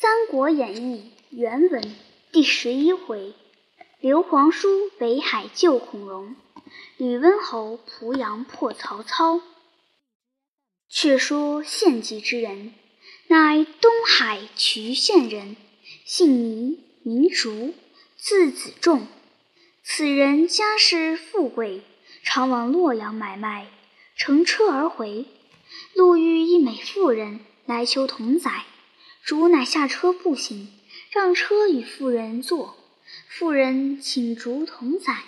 三国演义》原文第十一回：刘皇叔北海救孔融，吕温侯濮阳破曹操。却说献计之人，乃东海渠县人，姓糜，名竺，字子仲。此人家世富贵，常往洛阳买卖，乘车而回，路遇一美妇人来求同载。竹乃下车步行，让车与妇人坐。妇人请竹同载，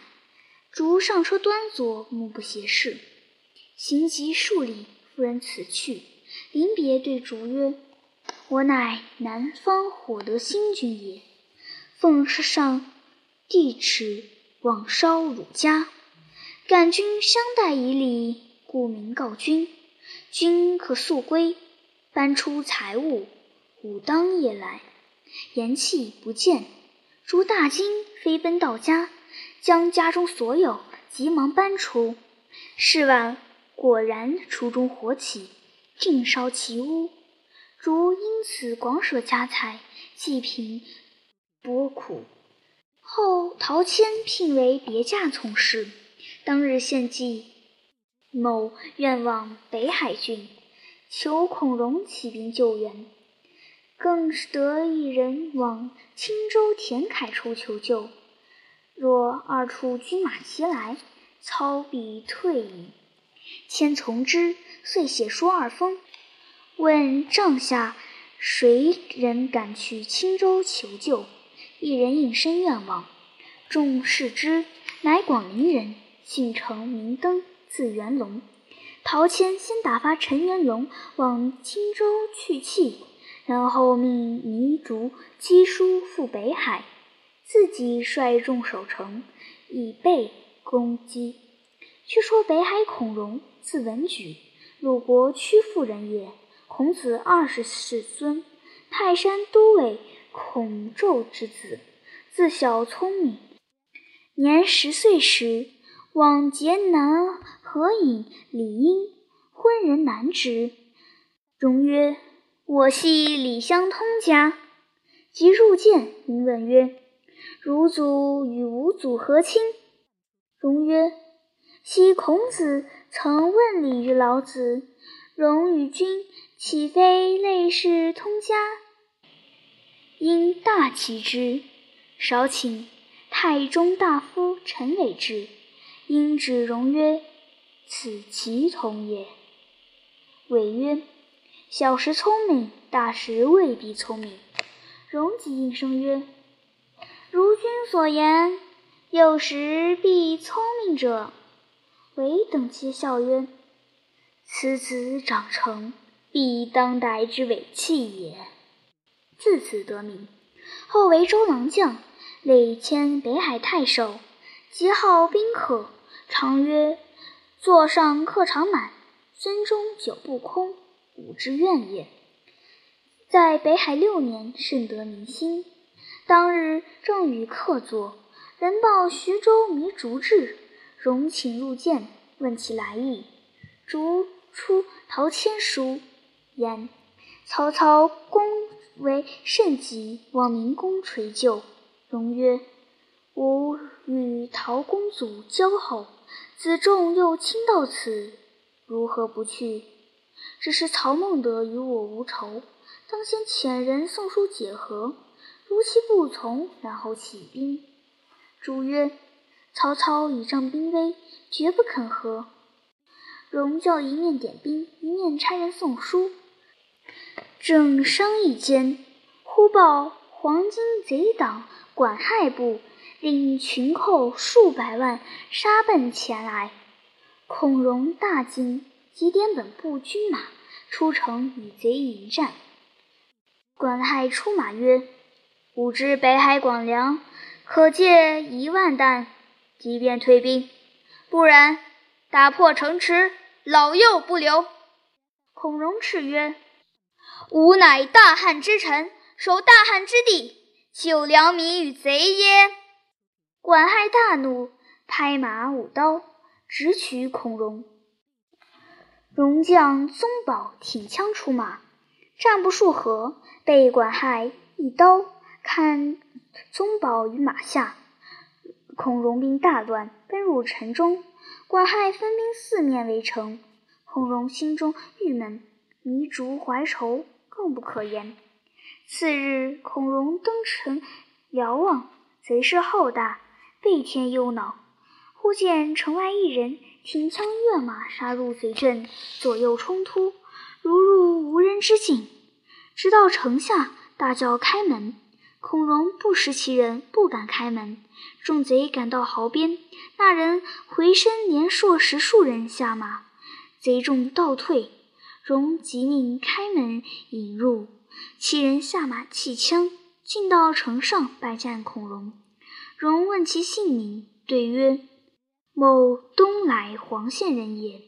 竹上车端坐，目不斜视。行及数里，妇人辞去，临别对竹曰：“我乃南方火德星君也，奉上帝旨往烧汝家，感君相待以礼，故明告君。君可速归，搬出财物。”武当夜来，言气不见，竹大惊，飞奔到家，将家中所有急忙搬出。是晚，果然厨中火起，尽烧其屋。竹因此广舍家财，济贫拨苦。后陶谦聘为别驾从事。当日献计，某愿往北海郡，求孔融起兵救援。更是得一人往青州田楷处求救。若二处军马齐来，操必退矣。谦从之，遂写书二封，问帐下谁人敢去青州求救。一人应声愿往。众视之，乃广陵人，姓程，名登，字元龙。陶谦先打发陈元龙往青州去气。然后命糜竺赍书赴北海，自己率众守城，以备攻击。却说北海孔融，字文举，鲁国曲阜人也。孔子二十世孙，泰山都尉孔宙之子，自小聪明。年十岁时，往劫南河尹李英，昏人难之。融曰。我系李相通家，即入见，因问曰：“汝祖与吾祖何亲？”荣曰：“昔孔子曾问礼于老子，荣与君岂非类似通家？”因大奇之，少请太中大夫陈伟至，因指荣曰：“此其同也。”伟曰。小时聪明，大时未必聪明。荣吉应声曰：“如君所言，有时必聪明者。”唯等皆笑曰：“此子长成，必当代之伟器也。”自此得名。后为周郎将，累迁北海太守，极好宾客，常曰：“座上客常满，樽中酒不空。”吾之愿也。在北海六年，甚得民心。当日正与客坐，人报徐州糜竺至，荣请入见，问其来意。竺出陶谦书，言曹操攻为甚急，望明公垂救。荣曰：“吾与陶公祖交好，子仲又亲到此，如何不去？”只是曹孟德与我无仇，当先遣人送书解和。如其不从，然后起兵。主曰：“曹操倚仗兵威，绝不肯和。”荣教一面点兵，一面差人送书。正商议间，忽报黄巾贼党管亥部领群寇数百万杀奔前来。孔融大惊。即点本部军马出城与贼迎战。管亥出马曰：“吾知北海广粮可借一万担，即便退兵；不然，打破城池，老幼不留。”孔融叱曰：“吾乃大汉之臣，守大汉之地，救良民与贼耶？”管亥大怒，拍马舞刀，直取孔融。戎将宗保挺枪出马，战不数合，被管亥一刀砍宗保于马下。孔融兵大乱，奔入城中。管亥分兵四面围城。孔融心中郁闷，迷逐怀愁，更不可言。次日，孔融登城遥望，贼势浩大，倍添忧恼。忽见城外一人挺枪跃马，杀入贼阵，左右冲突，如入无人之境。直到城下，大叫开门。孔融不识其人，不敢开门。众贼赶到壕边，那人回身连槊十数人下马。贼众倒退，荣即命开门引入，其人下马弃枪，进到城上拜见孔融。荣问其姓名，对曰：“某东莱黄县人也，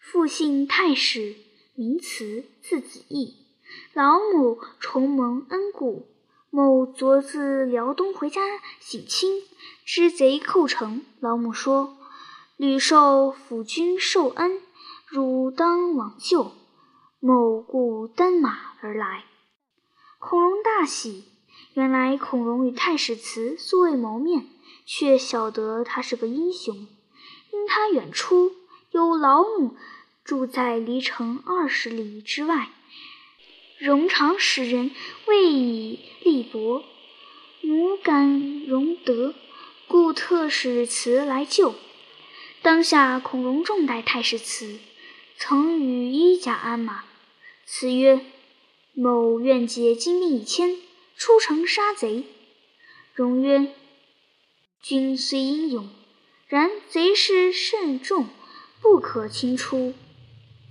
父姓太史，名慈，字子义。老母重蒙恩顾。某昨自辽东回家省亲，知贼寇城，老母说：‘屡受府君受恩。’”汝当往救，某故登马而来。孔融大喜，原来孔融与太史慈素未谋面，却晓得他是个英雄。因他远出，有老母住在离城二十里之外，荣常使人为以力薄，母感荣德，故特使辞来救。当下孔融重待太史慈。曾与衣甲鞍马，辞曰：“某愿借精兵一千，出城杀贼。”荣曰：“君虽英勇，然贼势甚重，不可轻出。”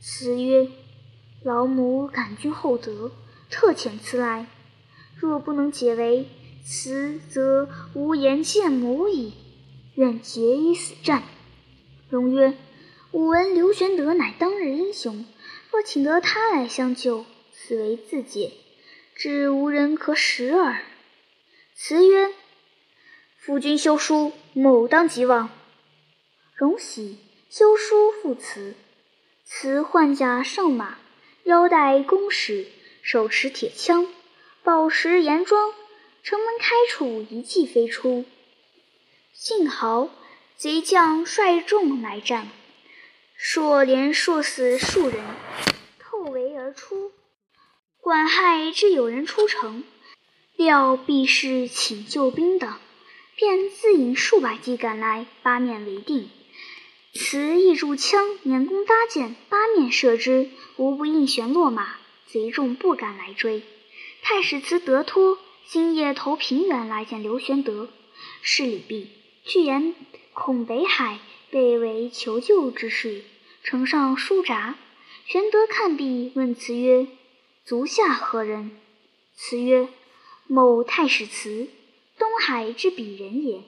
辞曰：“老母感君厚德，特遣辞来。若不能解围，辞则无颜见母矣。愿决一死战。”荣曰。吾闻刘玄德乃当日英雄，若请得他来相救，此为自解，只无人可使耳。辞曰：“夫君休书，某当即往。”荣喜，修书复辞。辞换甲上马，腰带弓矢，手持铁枪，宝石严装，城门开处一骑飞出。幸好贼将率众来战。硕连硕死数人，透围而出。管亥知有人出城，料必是请救兵的，便自引数百骑赶来，八面围定。此一柱枪，拈弓搭箭，八面射之，无不应弦落马。贼众不敢来追。太史慈得托，今夜投平原来见刘玄德。事礼毕，具言孔北海被为求救之事。呈上书札，玄德看毕，问辞曰：“足下何人？”辞曰：“某太史慈，东海之鄙人也。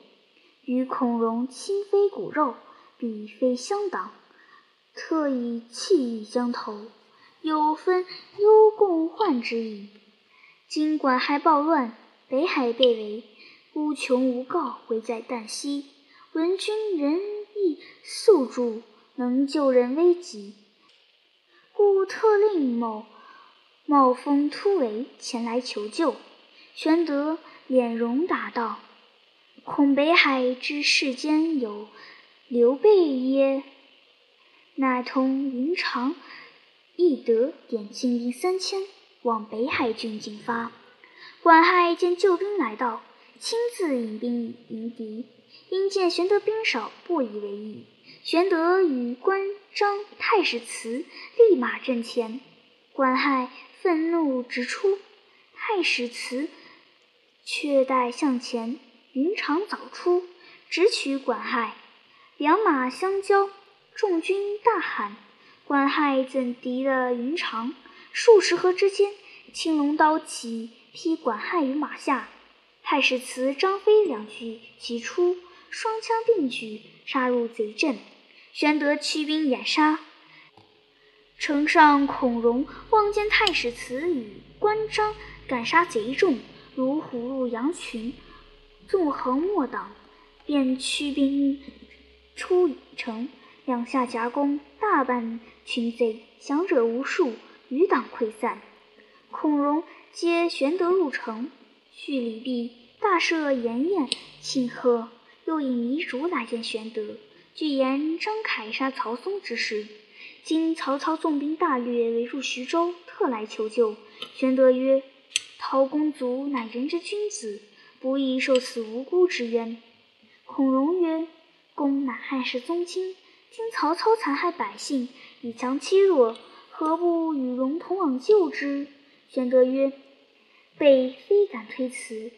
与孔融亲非骨肉，彼非相党，特以气义相投，有分忧共患之意。今管亥暴乱，北海被围，孤穷无告，危在旦夕。闻君仁义速助。”能救人危急，故特令某冒风突围前来求救。玄德脸容答道：“恐北海之世间有刘备曰？乃同云长、翼德点精兵三千，往北海郡进发。管亥见救兵来到，亲自引兵迎敌，因见玄德兵少，不以为意。”玄德与关张、太史慈立马阵前，管亥愤怒直出，太史慈却待向前，云长早出，直取管亥，两马相交，众军大喊：“关亥怎敌了云长？”数十合之间，青龙刀起，劈管亥于马下。太史慈、张飞两骑齐出，双枪并举，杀入贼阵。玄德驱兵掩杀，城上孔融望见太史慈与关张赶杀贼众，如虎入羊群，纵横莫挡，便驱兵出城，两下夹攻，大半群贼，降者无数，余党溃散。孔融接玄德入城，叙礼毕，大设筵宴庆贺，又引糜竺来见玄德，具言张凯杀曹嵩之事。今曹操纵兵大略围入徐州，特来求救。玄德曰：“陶公祖乃仁之君子，不宜受此无辜之冤。”孔融曰：“公乃汉室宗亲，今曹操残害百姓，以强欺弱，何不与荣同往救之？”玄德曰：“备非敢推辞，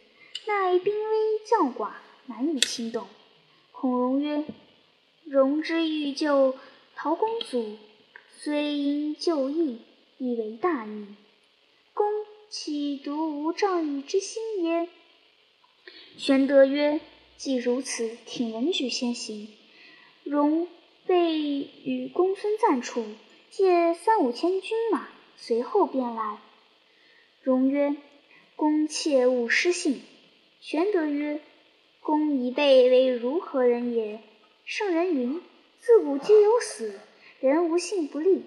奈兵微将寡，难以轻动。”孔融曰：“荣之欲救陶公祖。”虽因旧义，亦为大义。公岂独无仗义之心耶？玄德曰：“既如此，挺文举先行。容备与公孙瓒处，借三五千军马，随后便来。”荣曰：“公切勿失信。”玄德曰：“公一辈为如何人也？”圣人云：“自古皆有死。”人无信不立，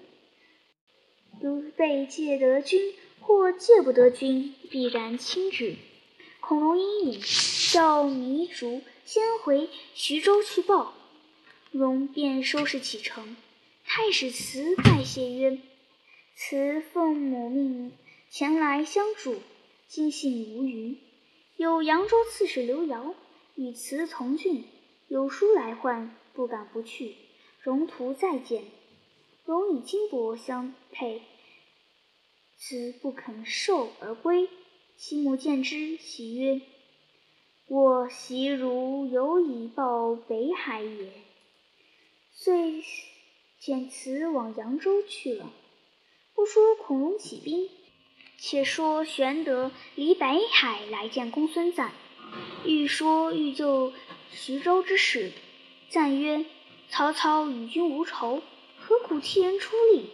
如被借得君或借不得君，必然轻之。孔融因允，叫糜竺先回徐州去报。融便收拾启程。太史慈拜谢曰：“慈奉母命前来相助，今幸无虞。有扬州刺史刘繇与慈从郡，有书来唤，不敢不去。荣图再见。”荣以金帛相配，慈不肯受而归。其母见之，喜曰：“我习如有以报北海也。”遂遣辞往扬州去了。不说孔融起兵，且说玄德离北海来见公孙瓒，欲说欲救徐州之事。赞曰：“曹操与君无仇。”何苦替人出力？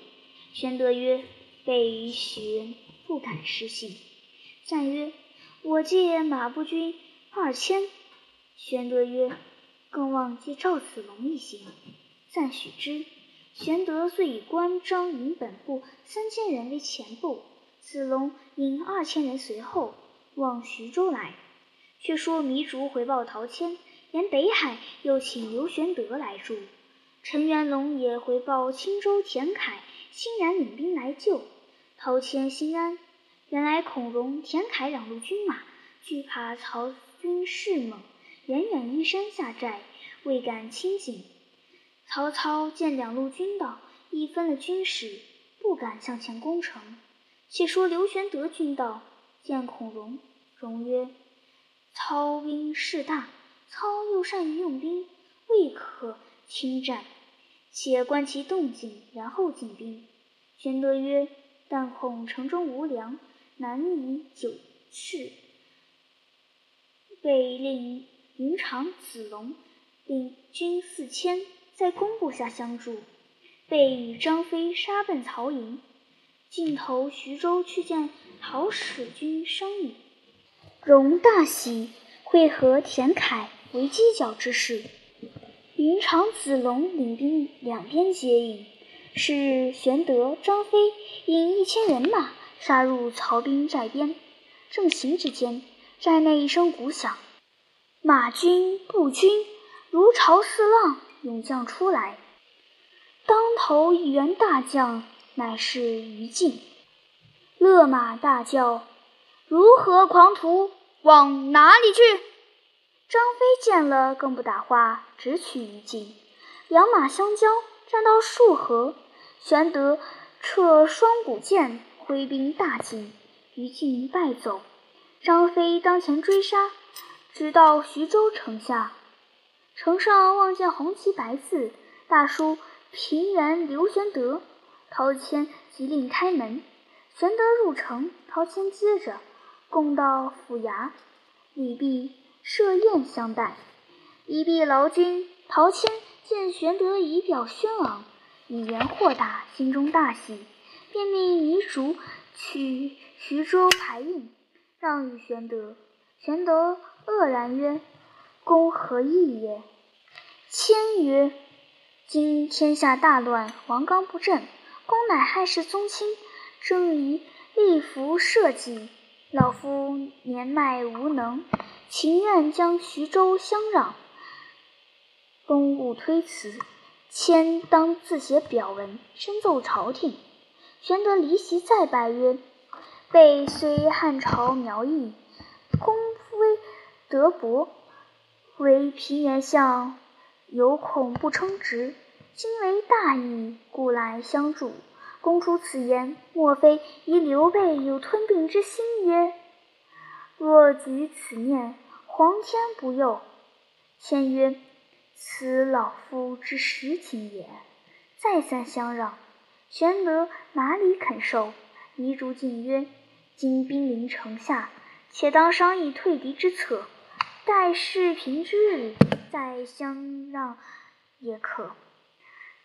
玄德曰：“备与许人不敢失信。”赞曰：“我借马步军二千。”玄德曰：“更望借赵子龙一行。”赞许之。玄德遂以关张营本部三千人为前部，子龙引二千人随后，往徐州来。却说糜竺回报陶谦，言北海又请刘玄德来助。陈元龙也回报青州田凯欣然领兵来救，陶谦心安。原来孔融、田凯两路军马惧怕曹军势猛，远远依山下寨，未敢亲近。曹操见两路军到，亦分了军士，不敢向前攻城。且说刘玄德军到，见孔融，融曰：“操兵势大，操又善于用兵，未可轻战。”且观其动静，然后进兵。玄德曰：“但恐城中无粮，难以久视。”备令云长、子龙领军四千，在工部下相助。备与张飞杀奔曹营，径投徐州去见陶使君商议。荣大喜，会合田凯为犄角之势。云长、子龙领兵两边接应。是日，玄德、张飞引一千人马杀入曹兵寨边。正行之间，寨内一声鼓响，马军、步军如潮似浪涌将出来。当头一员大将，乃是于禁，勒马大叫：“如何狂徒，往哪里去？”张飞见了，更不打话，直取于禁。两马相交，战到数合，玄德掣双股剑，挥兵大进，于禁败走。张飞当前追杀，直到徐州城下。城上望见红旗白字，大书“平原刘玄德”。陶谦急令开门，玄德入城，陶谦接着，共到府衙，礼毕。设宴相待，一毕劳军。陶谦见玄德仪表轩昂，语言豁达，心中大喜，便命糜竺去徐州排印，让与玄德。玄德愕然曰：“公何意也？”谦曰：“今天下大乱，王纲不振，公乃汉室宗亲，正宜立服社稷。老夫年迈无能，情愿将徐州相让。公勿推辞，谦当自写表文，申奏朝廷。玄德离席再拜曰：“备虽汉朝苗裔，功微德薄，为平原相，有恐不称职。今为大义，故来相助。公出此言，莫非疑刘备有吞并之心也？若举此念，皇天不佑。”谦曰。此老夫之实情也。再三相让，玄德哪里肯受？遗嘱进曰：“今兵临城下，且当商议退敌之策。待事平之日，再相让也可。”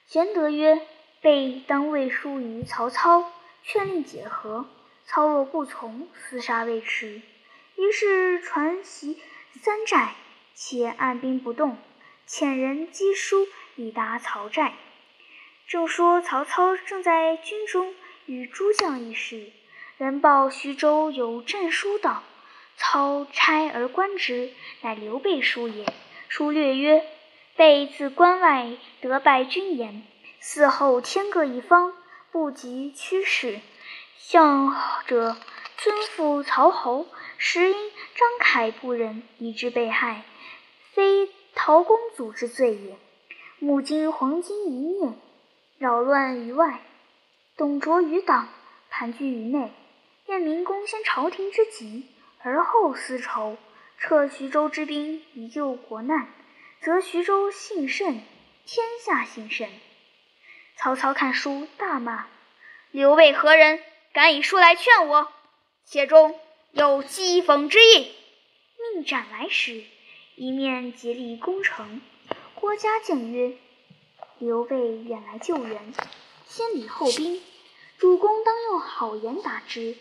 玄德曰：“备当未书于曹操，劝令解和。操若不从，厮杀未迟。于是传檄三寨，且按兵不动。”遣人赍书以达曹寨。正说曹操正在军中与诸将议事，人报徐州有战书到。操差而观之，乃刘备书也。书略曰：“备自关外得败军言，嗣后天各一方，不及驱使。向者尊父曹侯，实因张凯不仁，以致被害，非。”陶公祖之罪也。母今黄巾一念，扰乱于外，董卓于党，盘踞于内。愿明公先朝廷之急，而后私仇。撤徐州之兵以救国难，则徐州幸甚，天下幸甚。曹操看书，大骂：“刘备何人？敢以书来劝我？且中有讥讽之意。”命斩来使。一面竭力攻城。郭嘉见曰：“刘备远来救援，先礼后兵，主公当用好言答之，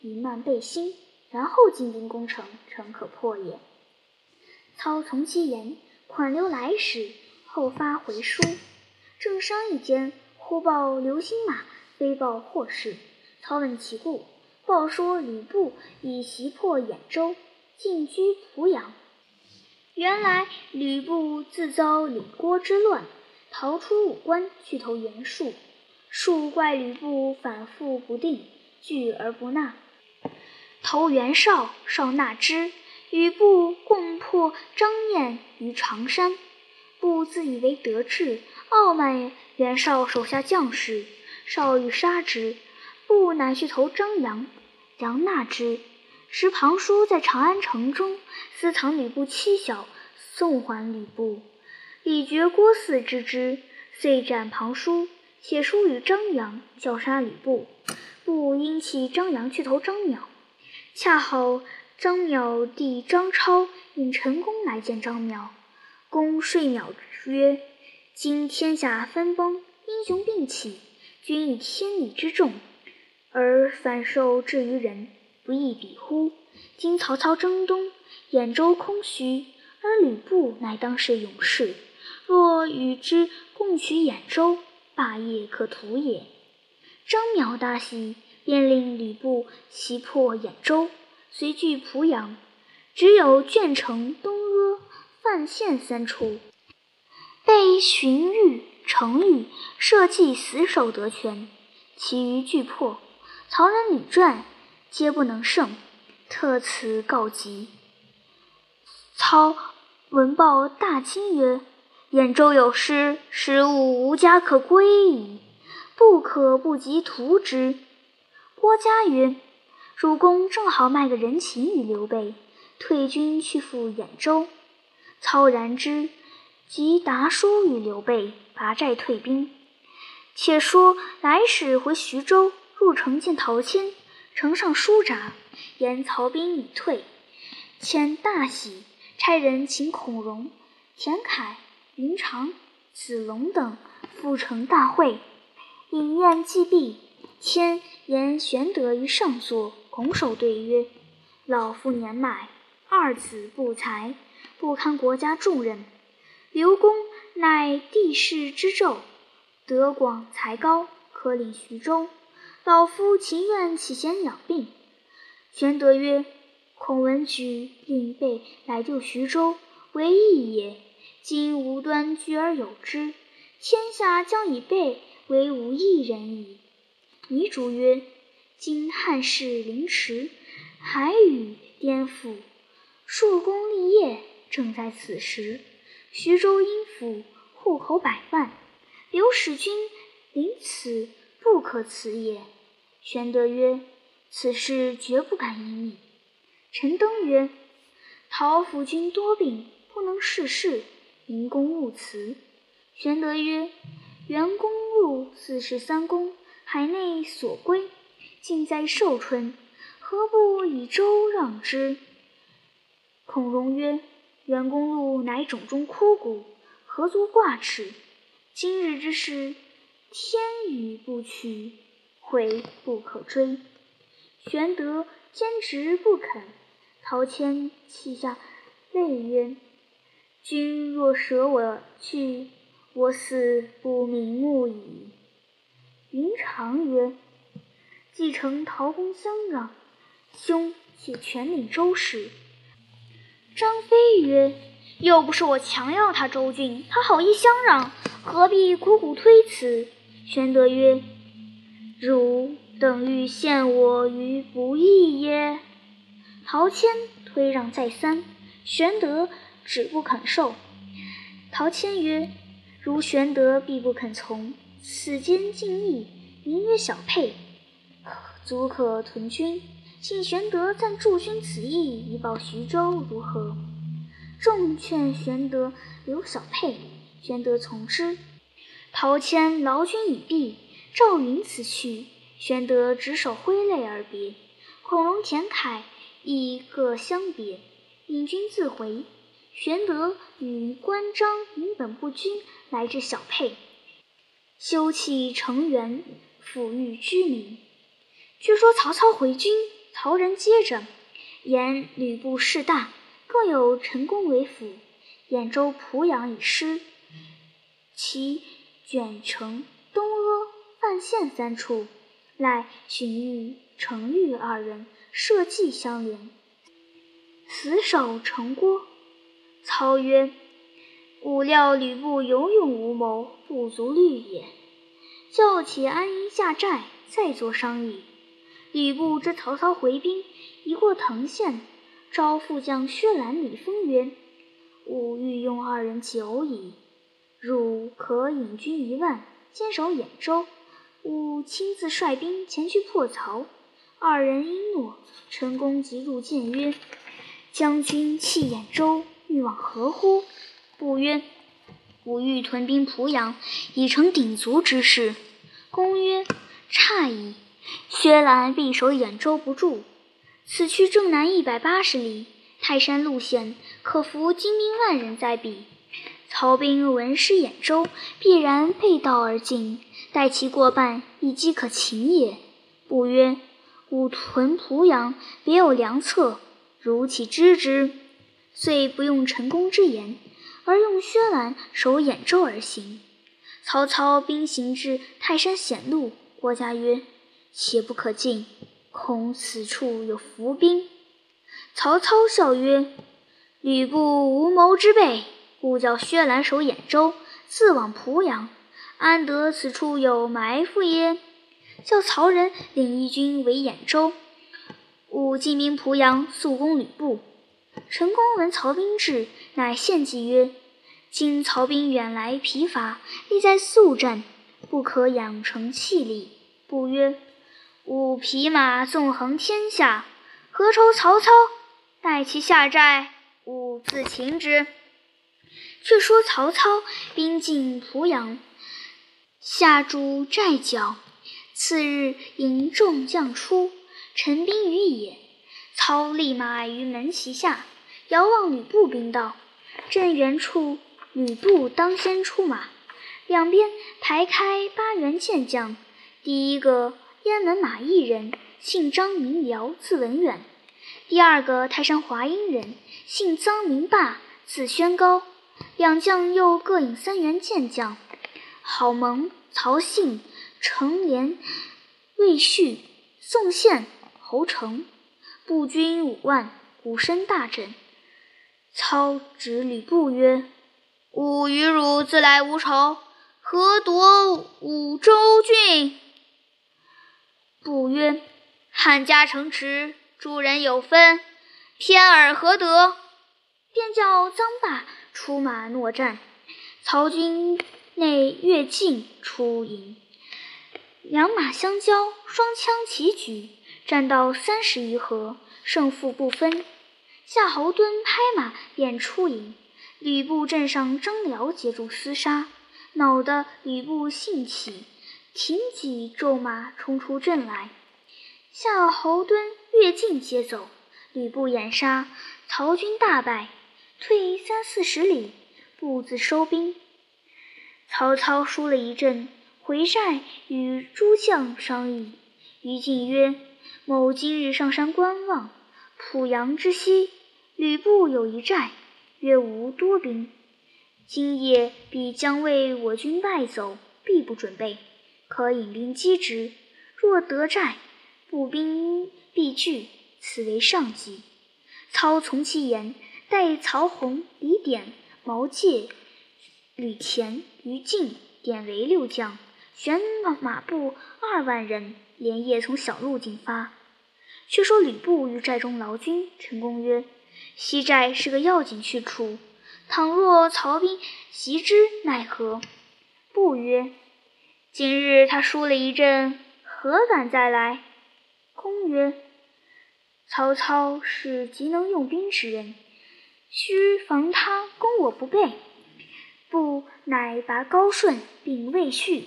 以慢备心，然后进兵攻城，城可破也。”操从其言，款留来使，后发回书。正商议间，忽报刘兴马飞报霍氏。操问其故，报说吕布已袭破兖州，进居濮阳。原来吕布自遭李郭之乱，逃出武关，去投袁术。术怪吕布反复不定，拒而不纳。投袁绍，绍纳之，吕布共破张燕于常山。布自以为得志，傲慢袁绍手下将士，绍欲杀之，布乃去投张杨，杨纳之。时庞叔在长安城中私藏吕布妻小，送还吕布。李傕、郭汜知之，遂斩庞叔，写书与张杨，叫杀吕布。布因弃张杨去投张邈，恰好张邈弟张超引陈宫来见张邈。公说邈曰：“今天下分崩，英雄并起，君以天理之重，而反受制于人。”不亦比乎？今曹操征东，兖州空虚，而吕布乃当世勇士。若与之共取兖州，霸业可图也。张邈大喜，便令吕布袭破兖州，随据濮阳。只有鄄城、东阿、范县三处，被荀彧、程昱、社稷死守得全，其余俱破。曹仁、吕传。皆不能胜，特此告急。操闻报大惊曰：“兖州有失，使吾无家可归矣，不可不及图之。”郭嘉曰：“主公正好卖个人情与刘备，退军去赴兖州。”操然之，即答书与刘备，拔寨退兵。且说来使回徐州，入城见陶谦。城上书札，言曹兵已退。谦大喜，差人请孔融、田楷、云长、子龙等赴城大会。饮宴既毕，谦言玄德于上座，拱手对曰：“老夫年迈，二子不才，不堪国家重任。刘公乃帝室之胄，德广才高，可领徐州。”老夫情愿起先养病。”玄德曰：“孔文举令备来救徐州，为义也。今无端居而有之，天下将以备为无一人矣。”糜竺曰：“今汉室凌迟，海宇颠覆，硕功立业正在此时。徐州阴府户口百万，刘使君临此，不可辞也。”玄德曰：“此事绝不敢隐匿。”陈登曰：“陶府君多病，不能事事，因公勿辞。”玄德曰：“袁公路四十三公。”海内所归，尽在寿春，何不以周让之？孔融曰：“袁公路乃冢中枯骨，何足挂齿？今日之事，天与不取，悔不可追。”玄德坚持不肯。陶谦泣下泪曰：“君若舍我去，我死不瞑目矣。”云长曰：“继承陶公相让，兄且全领周氏。”张飞曰：“又不是我强要他周郡，他好意相让，何必苦苦推辞？”玄德曰：“汝等欲陷我于不义耶？”陶谦推让再三，玄德只不肯受。陶谦曰：“如玄德必不肯从。”此间尽义，名曰小沛，足可屯军。请玄德暂助君此意，以保徐州，如何？众劝玄德留小沛，玄德从之。陶谦劳军已毕，赵云辞去，玄德执手挥泪而别。孔融、田楷亦各相别，引军自回。玄德与关张引本部军来至小沛。修葺城垣，抚育居民。据说曹操回军，曹仁接着，言吕布势大，更有陈宫为辅，兖州、濮阳已失，其卷城、东阿、范县三处，赖荀彧、程昱二人社稷相连，死守城郭。操曰。吾料吕布有勇无谋，不足虑也。叫且安营下寨，再作商议。吕布知曹操回兵，已过藤县，召副将薛兰、李丰曰：“吾欲用二人久矣，汝可引军一万，坚守兖州，吾亲自率兵前去破曹。”二人应诺。陈宫即入见曰：“将军弃兖州，欲往何乎？”不曰：“吾欲屯兵濮阳，以成鼎足之势。”公曰：“差矣。薛兰必守兖州不住，此去正南一百八十里，泰山路险，可伏精兵万人在彼。曹兵闻失兖州，必然背道而进，待其过半，亦饥可擒也。”不曰：“吾屯濮阳，别有良策，如其知之。”遂不用陈宫之言。而用薛兰守兖州而行。曹操兵行至泰山险路，郭嘉曰：“且不可进，恐此处有伏兵。”曹操笑曰：“吕布无谋之辈，故叫薛兰守兖州，自往濮阳，安得此处有埋伏耶？叫曹仁领一军围兖州，吾进兵濮阳，速攻吕布。”陈宫闻曹兵至，乃献计曰：“今曹兵远来疲乏，力在速战，不可养成气力。”不曰：“吾匹马纵横天下，何愁曹操？待其下寨，吾自擒之。”却说曹操兵进濮阳，下筑寨脚。次日，引众将出，陈兵于野。操立马于门旗下。遥望吕布兵到，正远处，吕布当先出马，两边排开八员健将。第一个雁门马邑人，姓张名辽，字文远；第二个泰山华阴人，姓臧名霸，字宣高。两将又各引三员健将，郝萌、曹信、程连、魏续、宋宪、侯成，步军五万，鼓声大震。操指吕布曰：“吾与汝自来无仇，何夺五州郡？”布曰：“汉家城池，诸人有分，偏尔何得？”便叫臧霸出马搦战。曹军内跃进出营，两马相交，双枪齐举，战到三十余合，胜负不分。夏侯惇拍马便出营，吕布镇上张辽接住厮杀，恼得吕布兴起，挺戟骤马冲出阵来。夏侯惇、乐进接走，吕布掩杀，曹军大败，退三四十里。步自收兵，曹操输了一阵，回寨与诸将商议。于禁曰：“某今日上山观望，濮阳之西，吕布有一寨，约无多兵。今夜必将为我军败走，必不准备，可引兵击之。若得寨，步兵必拒，此为上计。”操从其言，待曹洪、李典。毛玠、吕虔、于禁点为六将，选马步二万人，连夜从小路进发。却说吕布于寨中劳军，陈宫曰：“西寨是个要紧去处，倘若曹兵袭之，奈何？”布曰：“今日他输了一阵，何敢再来？”公曰：“曹操是极能用兵之人。”须防他攻我不备，不乃拔高顺并魏续、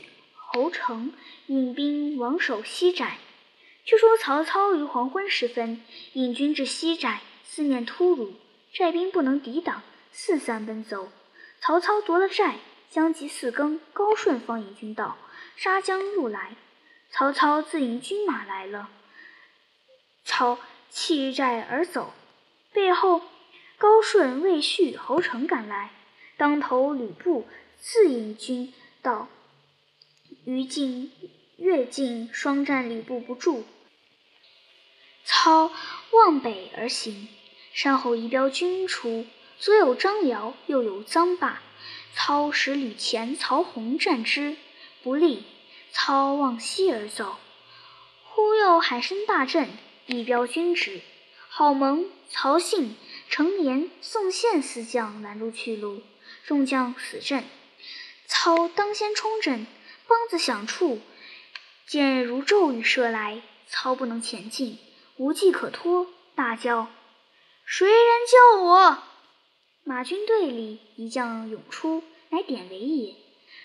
侯成引兵王守西寨。却说曹操于黄昏时分引军至西寨，四面突入，寨兵不能抵挡，四散奔走。曹操夺了寨，将及四更，高顺方引军到，杀将入来。曹操自引军马来了，操弃寨而走，背后。高顺、魏续、侯成赶来，当头吕布自引军到，于禁、乐进双战吕布不住。操望北而行，山后一彪军出，左有张辽，右有臧霸。操使吕虔、曹洪战之，不利。操往西而走，忽又喊声大震，一彪军至，郝萌、曹信。程年、宋宪四将拦住去路，众将死阵。操当先冲阵，梆子响处，箭如骤雨射来，操不能前进，无计可脱，大叫：“谁人救我？”马军队里一将涌出，乃典韦也，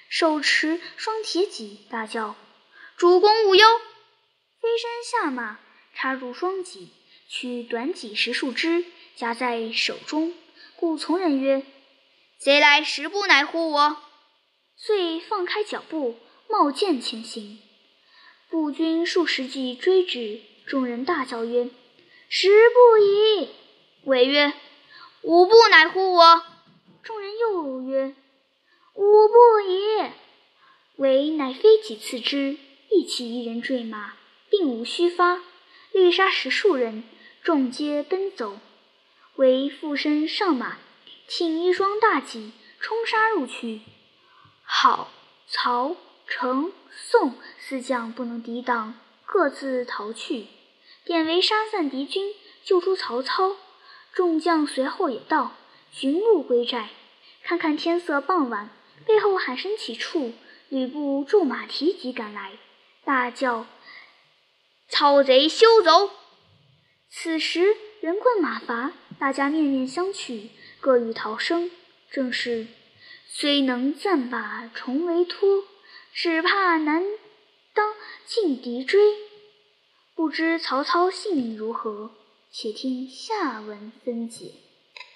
手持双铁戟，大叫：“主公勿忧！”飞身下马，插入双戟，取短戟十数支。夹在手中，故从人曰：“贼来时不乃乎我？”遂放开脚步，冒剑前行。步军数十骑追之，众人大叫曰：“时不已！”韦曰：“吾不乃乎我？”众人又曰：“吾不已！”韦乃飞戟刺之，一骑一人坠马，并无虚发，力杀十数人，众皆奔走。为附身上马，挺一双大戟，冲杀入去。好、曹、程、宋四将不能抵挡，各自逃去。典韦杀散敌军，救出曹操。众将随后也到，寻路归寨。看看天色傍晚，背后喊声起处，吕布骤马提戟赶来，大叫：“曹贼休走！”此时人困马乏。大家面面相觑，各欲逃生。正是虽能暂把重围脱，只怕难当劲敌追。不知曹操性命如何？且听下文分解。